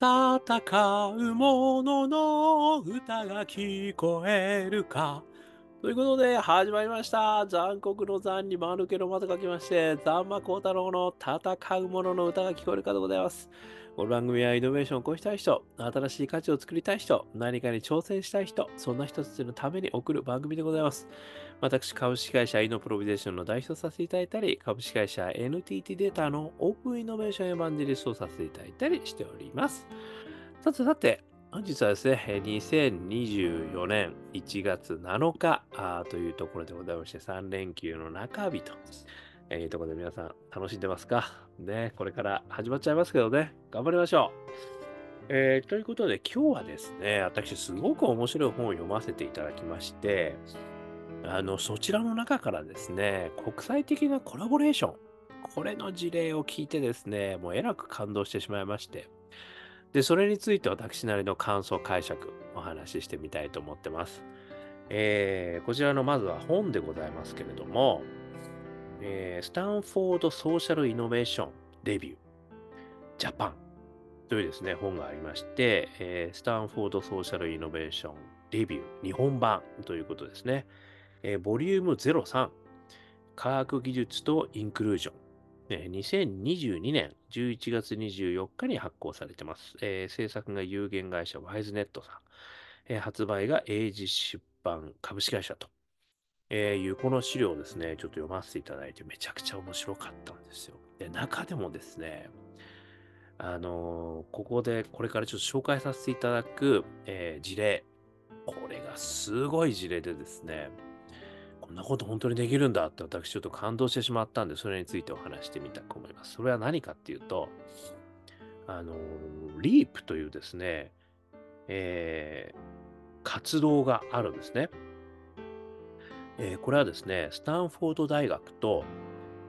戦う者の歌が聞こえるか。ということで、始まりました。残酷の残に間抜けのまと書きまして、残魔高太郎の戦う者の歌が聞こえるかでございます。この番組はイノベーションを起こしたい人、新しい価値を作りたい人、何かに挑戦したい人、そんな人たちのために送る番組でございます。私、株式会社イノプロビゼーションの代表させていただいたり、株式会社 NTT データのオープンイノベーションエヴァンジェリストをさせていただいたりしております。さてさて、本日はですね、2024年1月7日というところでございまして、3連休の中日というところで皆さん楽しんでますか？ね、これから始まっちゃいますけどね、頑張りましょう。えー、ということで今日はですね、私すごく面白い本を読ませていただきまして、あの、そちらの中からですね、国際的なコラボレーション、これの事例を聞いてですね、もうえらく感動してしまいまして、で、それについて私なりの感想解釈、お話ししてみたいと思ってます。えー、こちらのまずは本でございますけれども、えー、スタンフォードソーシャルイノベーションレビュージャパンというですね、本がありまして、えー、スタンフォードソーシャルイノベーションレビュー日本版ということですね。えー、ボリューム03、科学技術とインクルージョン。え2022年11月24日に発行されてます。えー、制作が有限会社ワイズネットさん。えー、発売が英字出版株式会社と、えー、いうこの資料をですね、ちょっと読ませていただいてめちゃくちゃ面白かったんですよ。で、中でもですね、あのここでこれからちょっと紹介させていただく、え事例。これがすごい事例でですね、こんなこと本当にできるんだって私ちょっと感動してしまったんで、それについてお話してみたく思います。それは何かっていうと、あの、リープというですね、えー、活動があるんですね。えー、これはですね、スタンフォード大学と、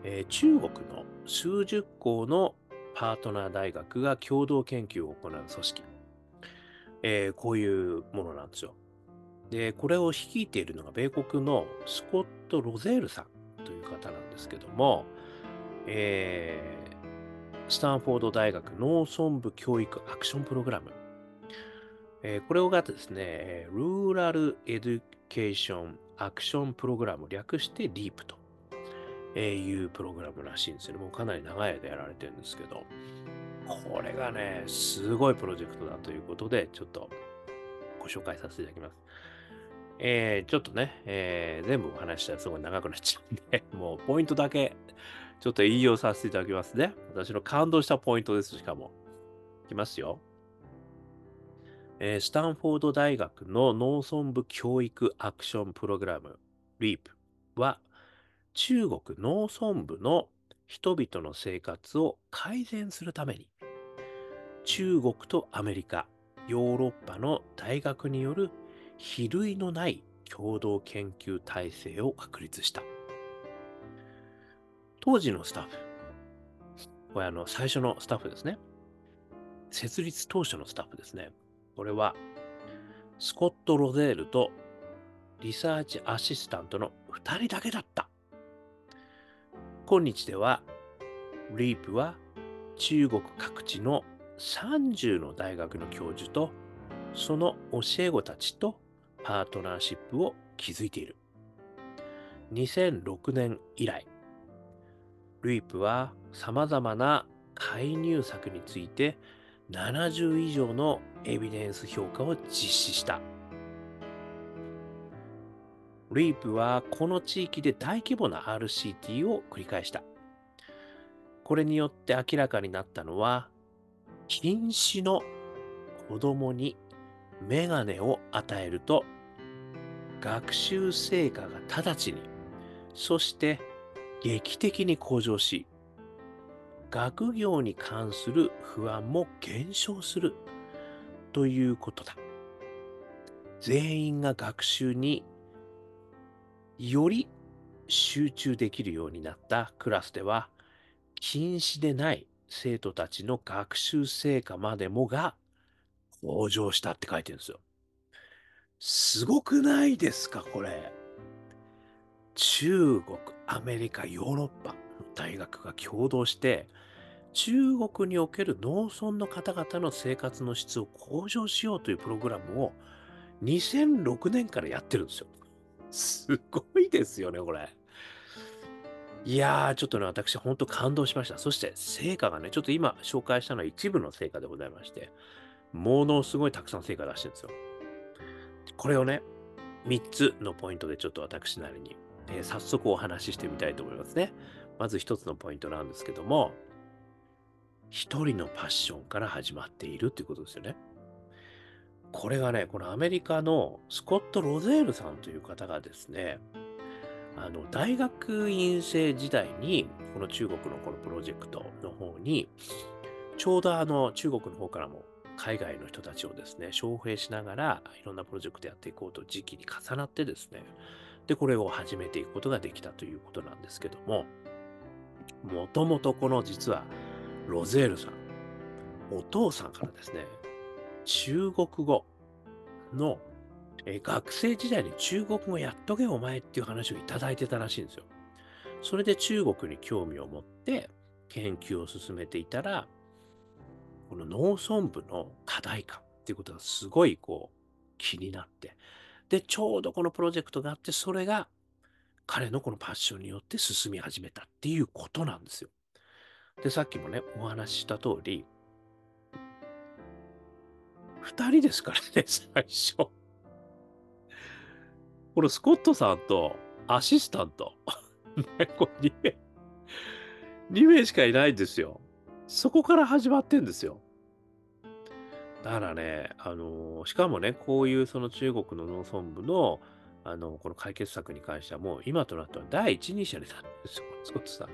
えー、中国の数十校のパートナー大学が共同研究を行う組織。えー、こういうものなんですよ。で、これを率いているのが米国のスコット・ロゼールさんという方なんですけども、えー、スタンフォード大学農村部教育アクションプログラム。えー、これをがですね、ルーラルエデュケーションアクションプログラム、略して LEAP というプログラムらしいんですよね。もうかなり長い間やられてるんですけど、これがね、すごいプロジェクトだということで、ちょっとご紹介させていただきます。えー、ちょっとね、えー、全部お話したらすごい長くなっちゃうんで、もうポイントだけちょっと引用させていただきますね。私の感動したポイントです、しかも。いきますよ。えー、スタンフォード大学の農村部教育アクションプログラム REAP は中国農村部の人々の生活を改善するために中国とアメリカ、ヨーロッパの大学による比類のない共同研究体制を確立した。当時のスタッフ、これあの最初のスタッフですね。設立当初のスタッフですね。これはスコット・ロゼールとリサーチアシスタントの2人だけだった。今日では、リープは中国各地の30の大学の教授とその教え子たちとパートナーシップを築いている。2006年以来、ルイプは様々な介入策について70以上のエビデンス評価を実施した。リープはこの地域で大規模な RCT を繰り返した。これによって明らかになったのは、禁止の子供にメガネを与えると、学習成果が直ちに、そして劇的に向上し、学業に関する不安も減少するということだ。全員が学習により集中できるようになったクラスでは、禁止でない生徒たちの学習成果までもが向上したって書いてるんですよ。すごくないですか、これ。中国、アメリカ、ヨーロッパ大学が共同して、中国における農村の方々の生活の質を向上しようというプログラムを2006年からやってるんですよ。すごいですよね、これ。いやー、ちょっとね、私、本当感動しました。そして、成果がね、ちょっと今紹介したのは一部の成果でございまして、ものすごいたくさん成果出してるんですよ。これをね、3つのポイントでちょっと私なりに、えー、早速お話ししてみたいと思いますね。まず1つのポイントなんですけども、1人のパッションから始まっているっていうことですよね。これがね、このアメリカのスコット・ロゼールさんという方がですね、あの大学院生時代に、この中国のこのプロジェクトの方に、ちょうどあの中国の方からも海外の人たちをですね、招聘しながらいろんなプロジェクトやっていこうと時期に重なってですね、で、これを始めていくことができたということなんですけども、もともとこの実はロゼールさん、お父さんからですね、中国語のえ学生時代に中国語やっとけお前っていう話をいただいてたらしいんですよ。それで中国に興味を持って研究を進めていたら、この農村部の課題感っていうことがすごいこう気になって、で、ちょうどこのプロジェクトがあって、それが彼のこのパッションによって進み始めたっていうことなんですよ。で、さっきもね、お話しした通り、2人ですからね、最初。これ、スコットさんとアシスタント。ね、これ2名、2名しかいないんですよ。そこから始まってんですよ。だからね、あのー、しかもね、こういうその中国の農村部の、あの、この解決策に関してはもう今となっては第一人者になるんですよ、スコットさ。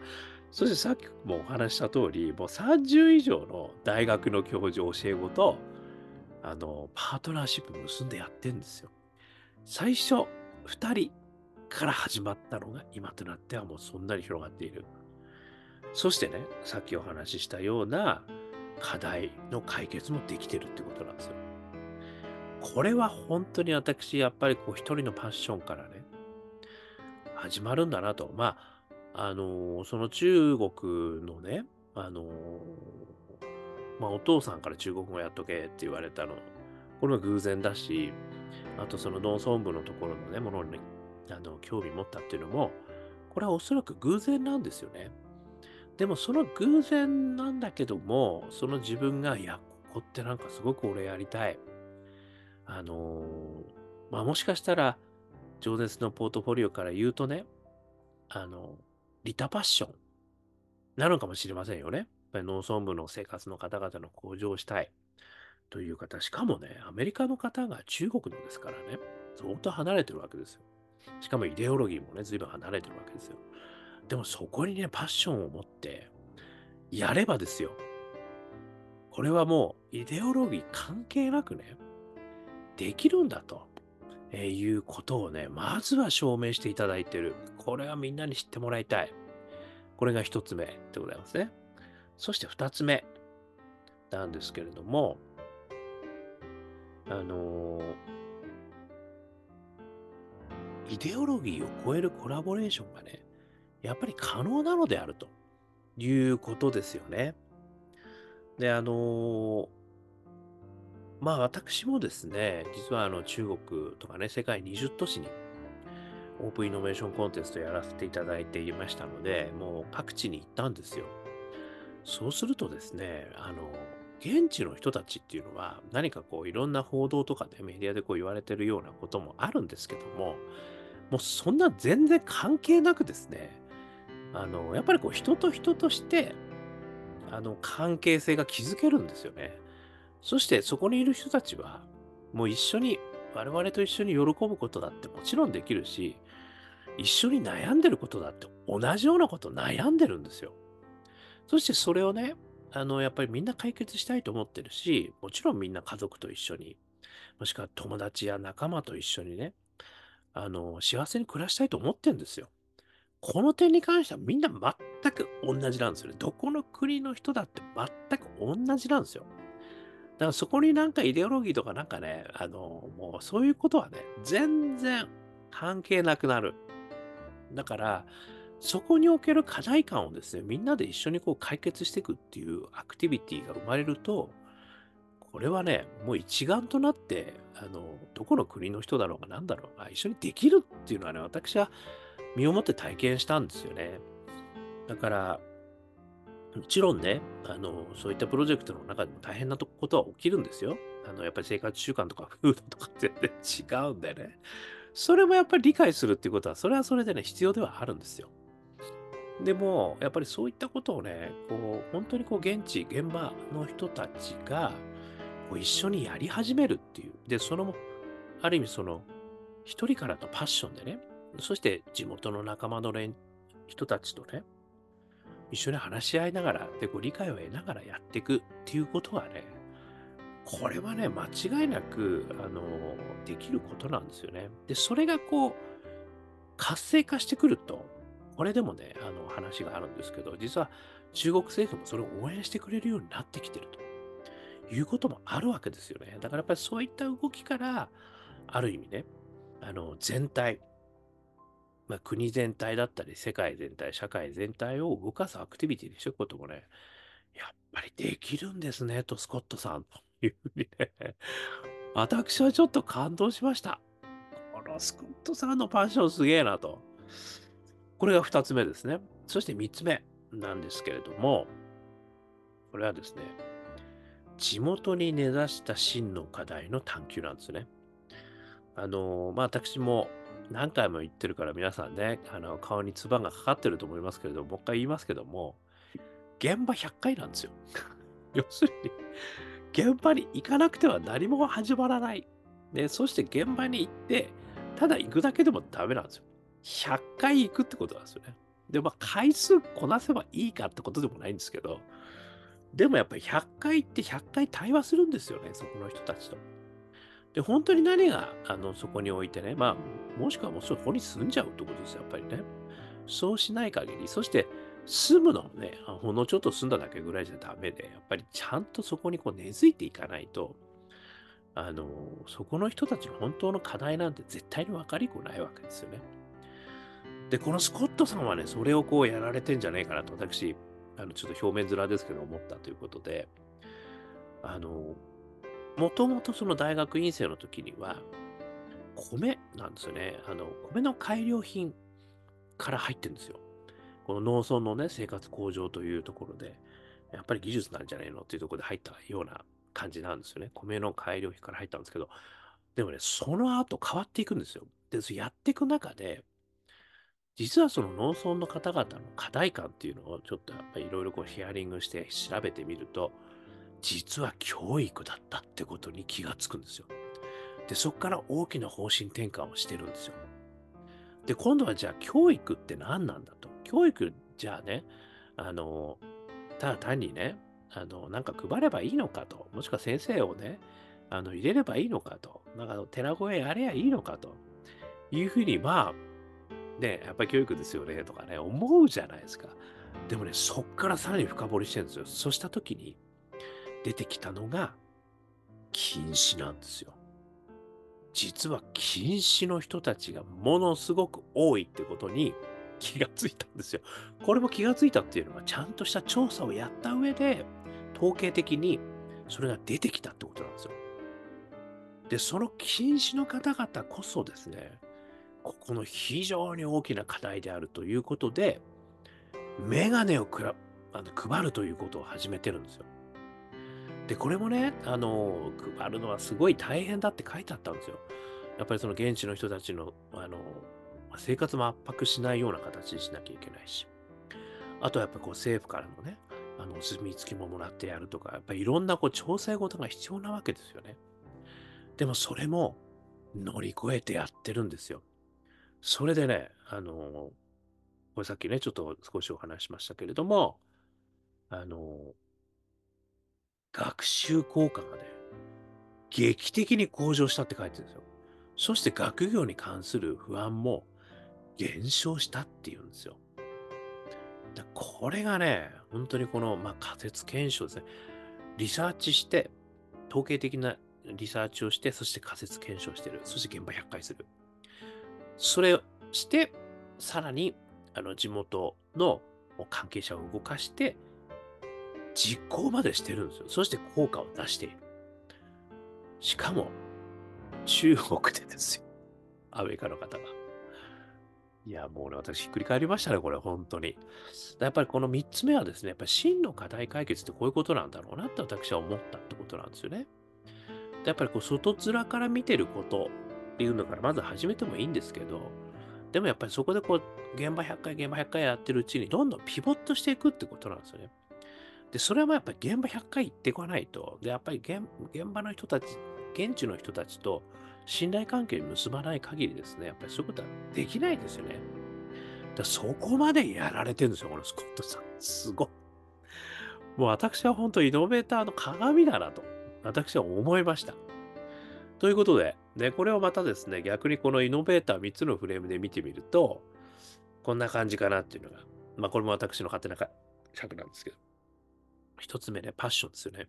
そしてさっきもお話した通り、もう30以上の大学の教授、教え子と、あの、パートナーシップ結んでやってんですよ。最初、2人から始まったのが今となってはもうそんなに広がっている。そしてね、さっきお話ししたような課題の解決もできてるってことなんですよ。これは本当に私、やっぱりこう一人のパッションからね、始まるんだなと。まあ、あのー、その中国のね、あのー、まあ、お父さんから中国語やっとけって言われたの、これは偶然だし、あとその農村部のところのね、ものにあの興味持ったっていうのも、これはおそらく偶然なんですよね。でもその偶然なんだけども、その自分が、いや、ここってなんかすごく俺やりたい。あのー、まあ、もしかしたら、情熱のポートフォリオから言うとね、あの、リタパッションなのかもしれませんよね。やっぱり農村部の生活の方々の向上したいという方、しかもね、アメリカの方が中国のですからね、相当離れてるわけですよ。しかもイデオロギーもね、随分離れてるわけですよ。でもそこにね、パッションを持って、やればですよ。これはもう、イデオロギー関係なくね、できるんだと、えいうことをね、まずは証明していただいてる。これはみんなに知ってもらいたい。これが一つ目でございますね。そして二つ目なんですけれども、あの、イデオロギーを超えるコラボレーションがね、やっぱり可能なのであるということですよね。で、あの、まあ私もですね、実はあの中国とかね、世界20都市にオープンイノベーションコンテストやらせていただいていましたので、もう各地に行ったんですよ。そうするとですね、あの、現地の人たちっていうのは何かこういろんな報道とかでメディアでこう言われてるようなこともあるんですけども、もうそんな全然関係なくですね、あの、やっぱりこう人と人として、あの、関係性が築けるんですよね。そしてそこにいる人たちは、もう一緒に、我々と一緒に喜ぶことだってもちろんできるし、一緒に悩んでることだって同じようなこと悩んでるんですよ。そしてそれをね、あの、やっぱりみんな解決したいと思ってるし、もちろんみんな家族と一緒に、もしくは友達や仲間と一緒にね、あの、幸せに暮らしたいと思ってるんですよ。この点に関してはみんな全く同じなんですよね。どこの国の人だって全く同じなんですよ。だからそこになんかイデオロギーとかなんかね、あの、もうそういうことはね、全然関係なくなる。だから、そこにおける課題感をですね、みんなで一緒にこう解決していくっていうアクティビティが生まれると、これはね、もう一丸となって、あの、どこの国の人だろうが何だろうが一緒にできるっていうのはね、私は身をもって体験したんですよね。だから、もちろんね、あの、そういったプロジェクトの中でも大変なことは起きるんですよ。あの、やっぱり生活習慣とかフードとか全然違うんでね。それもやっぱり理解するっていうことは、それはそれでね、必要ではあるんですよ。でも、やっぱりそういったことをね、こう、本当にこう、現地、現場の人たちが、こう一緒にやり始めるっていう。で、その、ある意味その、一人からのパッションでね、そして地元の仲間の人たちとね、一緒に話し合いながら、で、こう理解を得ながらやっていくっていうことはね、これはね、間違いなく、あの、できることなんですよね。で、それがこう、活性化してくると、これでもね、あの話があるんですけど、実は中国政府もそれを応援してくれるようになってきてるということもあるわけですよね。だからやっぱりそういった動きから、ある意味ね、あの全体、まあ、国全体だったり、世界全体、社会全体を動かすアクティビティにしていくこともね、やっぱりできるんですね、と、スコットさん、というふうにね、私はちょっと感動しました。このスコットさんのパッションすげえなと。これが2つ目ですね。そして3つ目なんですけれども、これはですね、地元に根ざした真の課題の探求なんですね。あの、まあ、私も何回も言ってるから皆さんね、あの顔に唾がかかってると思いますけれども、もう一回言いますけども、現場100回なんですよ。要するに、現場に行かなくては何も始まらない。ね、そして現場に行って、ただ行くだけでもダメなんですよ。100回行くってことなんですよね。で、まあ、回数こなせばいいかってことでもないんですけど、でもやっぱり100回行って100回対話するんですよね、そこの人たちと。で、本当に何があのそこに置いてね、まあ、もしくはもうそこに住んじゃうってことですよ、やっぱりね。そうしない限り、そして住むのもね、ほんのちょっと住んだだけぐらいじゃダメで、やっぱりちゃんとそこにこう根付いていかないと、あの、そこの人たちの本当の課題なんて絶対に分かりこないわけですよね。で、このスコットさんはね、それをこうやられてんじゃないかなと、私、あのちょっと表面面ですけど思ったということで、あの、もともとその大学院生の時には、米なんですよね。あの、米の改良品から入ってるんですよ。この農村のね、生活向上というところで、やっぱり技術なんじゃないのっていうところで入ったような感じなんですよね。米の改良品から入ったんですけど、でもね、その後変わっていくんですよ。で、やっていく中で、実はその農村の方々の課題感っていうのをちょっとやっぱりいろいろこうヒアリングして調べてみると、実は教育だったってことに気がつくんですよ。で、そこから大きな方針転換をしてるんですよ。で、今度はじゃあ教育って何なんだと。教育じゃあね、あの、ただ単にね、あの、なんか配ればいいのかと。もしくは先生をね、あの、入れればいいのかと。なんか寺子屋やればいいのかと。いうふうに、まあ、ね、やっぱり教育ですよね、とかね、思うじゃないですか。でもね、そっからさらに深掘りしてるんですよ。そうしたときに、出てきたのが禁止なんですよ。実は禁止の人たちがものすごく多いってことに気がついたんですよ。これも気がついたっていうのはちゃんとした調査をやった上で統計的にそれが出てきたってことなんですよ。で、その禁止の方々こそですね、ここの非常に大きな課題であるということで、メガネをくらあの配るということを始めてるんですよ。で、これもね、あの、配るのはすごい大変だって書いてあったんですよ。やっぱりその現地の人たちの、あの、生活も圧迫しないような形にしなきゃいけないし。あとはやっぱこう政府からのね、あの、お墨付きももらってやるとか、やっぱりいろんなこう調整事が必要なわけですよね。でもそれも乗り越えてやってるんですよ。それでね、あの、これさっきね、ちょっと少しお話しましたけれども、あの、学習効果がね、劇的に向上したって書いてるんですよ。そして学業に関する不安も減少したっていうんですよ。これがね、本当にこの、まあ、仮説検証ですね。リサーチして、統計的なリサーチをして、そして仮説検証してる。そして現場100回する。それをして、さらにあの地元の関係者を動かして、実行までしてるんですよ。そして効果を出している。しかも、中国でですよ。アメリカの方が。いや、もうね、私ひっくり返りましたね、これ、本当に。やっぱりこの3つ目はですね、やっぱり真の課題解決ってこういうことなんだろうなって私は思ったってことなんですよね。やっぱりこう外面から見てることっていうのからまず始めてもいいんですけど、でもやっぱりそこでこう、現場100回、現場100回やってるうちに、どんどんピボットしていくってことなんですよね。で、それはやっぱり現場100回行ってこないと、で、やっぱり現場の人たち、現地の人たちと信頼関係に結ばない限りですね、やっぱりそういうことはできないですよね。だそこまでやられてるんですよ、このスコットさん。すごい。もう私は本当イノベーターの鏡だなと、私は思いました。ということで、ね、これをまたですね、逆にこのイノベーター3つのフレームで見てみると、こんな感じかなっていうのが、まあこれも私の勝手な尺なんですけど、一つ目ね、パッションですよね。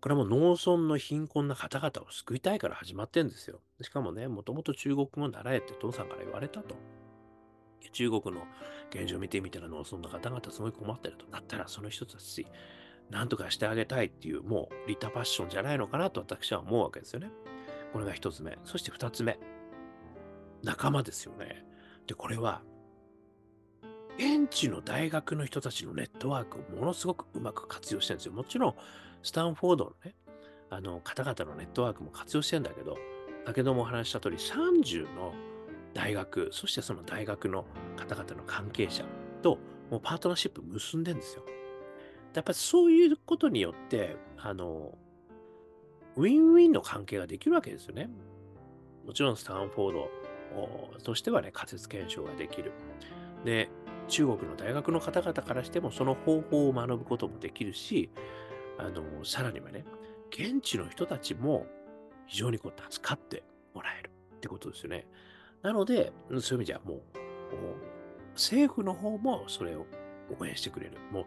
これはもう農村の貧困な方々を救いたいから始まってんですよ。しかもね、もともと中国語習えって父さんから言われたと。中国の現状を見てみたら農村の方々すごい困ってると。だったらその一つだし、なんとかしてあげたいっていう、もうリタパッションじゃないのかなと私は思うわけですよね。これが一つ目。そして二つ目。仲間ですよね。で、これは、現地の大学の人たちのネットワークをものすごくうまく活用してるんですよ。もちろん、スタンフォードのね、あの方々のネットワークも活用してるんだけど、先ほどもお話した通り、30の大学、そしてその大学の方々の関係者と、もうパートナーシップ結んでんですよ。やっぱりそういうことによって、あの、ウィンウィンの関係ができるわけですよね。もちろんスタンフォードとしてはね、仮説検証ができる。で、中国の大学の方々からしてもその方法を学ぶこともできるし、あの、さらにはね、現地の人たちも非常にこう助かってもらえるってことですよね。なので、そういう意味じゃもう、政府の方もそれを応援してくれる。もう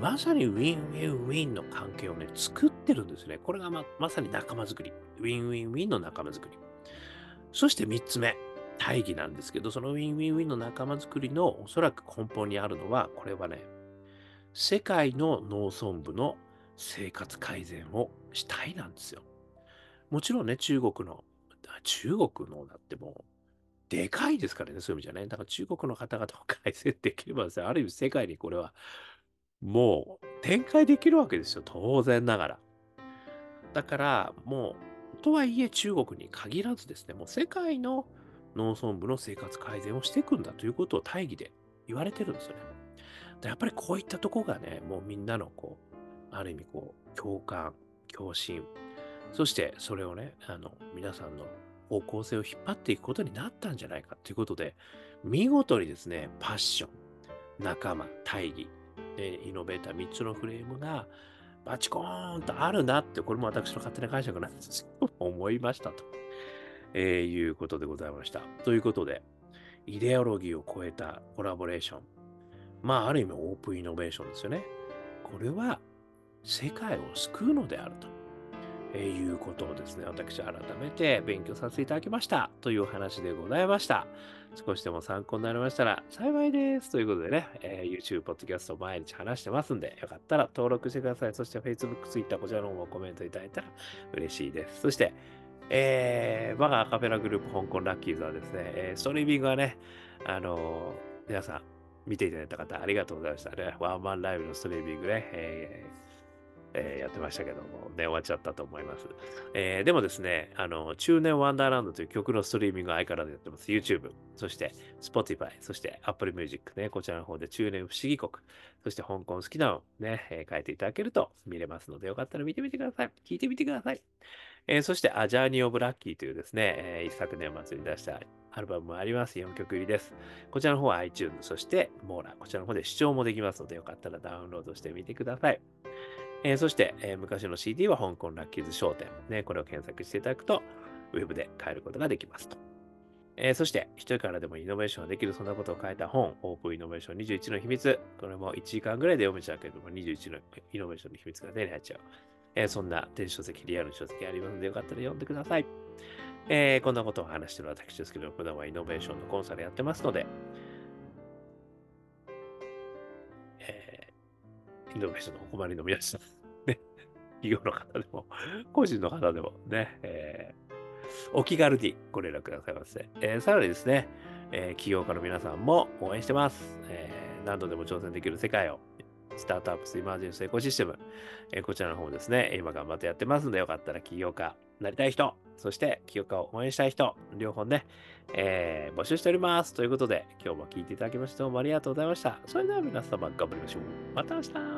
まさにウィンウィンウィンの関係をね、作ってるんですね。これがままさに仲間づくり。ウィンウィンウィンの仲間づくり。そして3つ目、大義なんですけど、そのウィンウィンウィンの仲間づくりのおそらく根本にあるのは、これはね、世界の農村部の生活改善をしたいなんですよ。もちろんね、中国の、中国のだってもう、でかいですからね、そういう意味じゃね。だから中国の方々を改善できればですね、ある意味世界にこれはもう展開できるわけですよ、当然ながら。だから、もう、とはいえ中国に限らずですね、もう世界の農村部の生活改善をしていくんだということを大義で言われてるんですよね。やっぱりこういったとこがね、もうみんなのこう、ある意味こう、共感、共振、そしてそれをね、あの、皆さんの方向性を引っ張っていくことになったんじゃないかということで、見事にですね、パッション、仲間、大義、イノベーター3つのフレームがバチコーンとあるなって、これも私の勝手な解釈なんですよ。思いましたと、えー、いうことでございました。ということで、イデオロギーを超えたコラボレーション。まあ、ある意味オープンイノベーションですよね。これは世界を救うのであると。えー、いうことをですね、私改めて勉強させていただきましたという話でございました。少しでも参考になりましたら幸いです。ということでね、えー、YouTube、Podcast 毎日話してますんで、よかったら登録してください。そして Facebook、Twitter、こちらの方もコメントいただいたら嬉しいです。そして、えー、我がアカペラグループ香港ラッキーズはですね、えー、ストリーミングはね、あのー、皆さん見ていただいた方ありがとうございましたね。ワンマンライブのストリーミングね、えーえー、やってましたけども、ね、終わっちゃったと思います。えー、でもですね、あの、中年ワンダーランドという曲のストリーミング相変わらずやってます。YouTube、そして Spotify、そして Apple Music ね、こちらの方で中年不思議国、そして香港好きなのね、えー、書いていただけると見れますので、よかったら見てみてください。聞いてみてください。えー、そして、アジャーニー・オブ・ラッキーというですね、えー、一昨年末に出したアルバムもあります。4曲入りです。こちらの方は iTunes、そしてモーラ、こちらの方で視聴もできますので、よかったらダウンロードしてみてください。えー、そして、えー、昔の CD は香港ラッキーズ商店。ね、これを検索していただくと、ウェブで買えることができますと。えー、そして、一人からでもイノベーションができる、そんなことを書いた本、オープンイノベーション21の秘密。これも1時間ぐらいで読めちゃうけども、21のイノベーションの秘密が手に入っちゃう。えー、そんな電子書籍、リアルの書籍ありますので、よかったら読んでください。えー、こんなことを話している私ですけど、普段はイノベーションのコンサルやってますので、イノベーションのお困りの皆さん、ね、企業の方でも、個人の方でもね、えー、お気軽にご連絡くださいませ。えー、さらにですね、えー、起業家の皆さんも応援してます。えー、何度でも挑戦できる世界を、スタートアップスイマージェンスエコシステム、えー、こちらの方もですね、今頑張ってやってますので、よかったら起業家なりたい人、そして起業家を応援したい人、両方ね、えー、募集しております。ということで、今日も聞いていただきましてどうもありがとうございました。それでは皆様頑張りましょう。また明日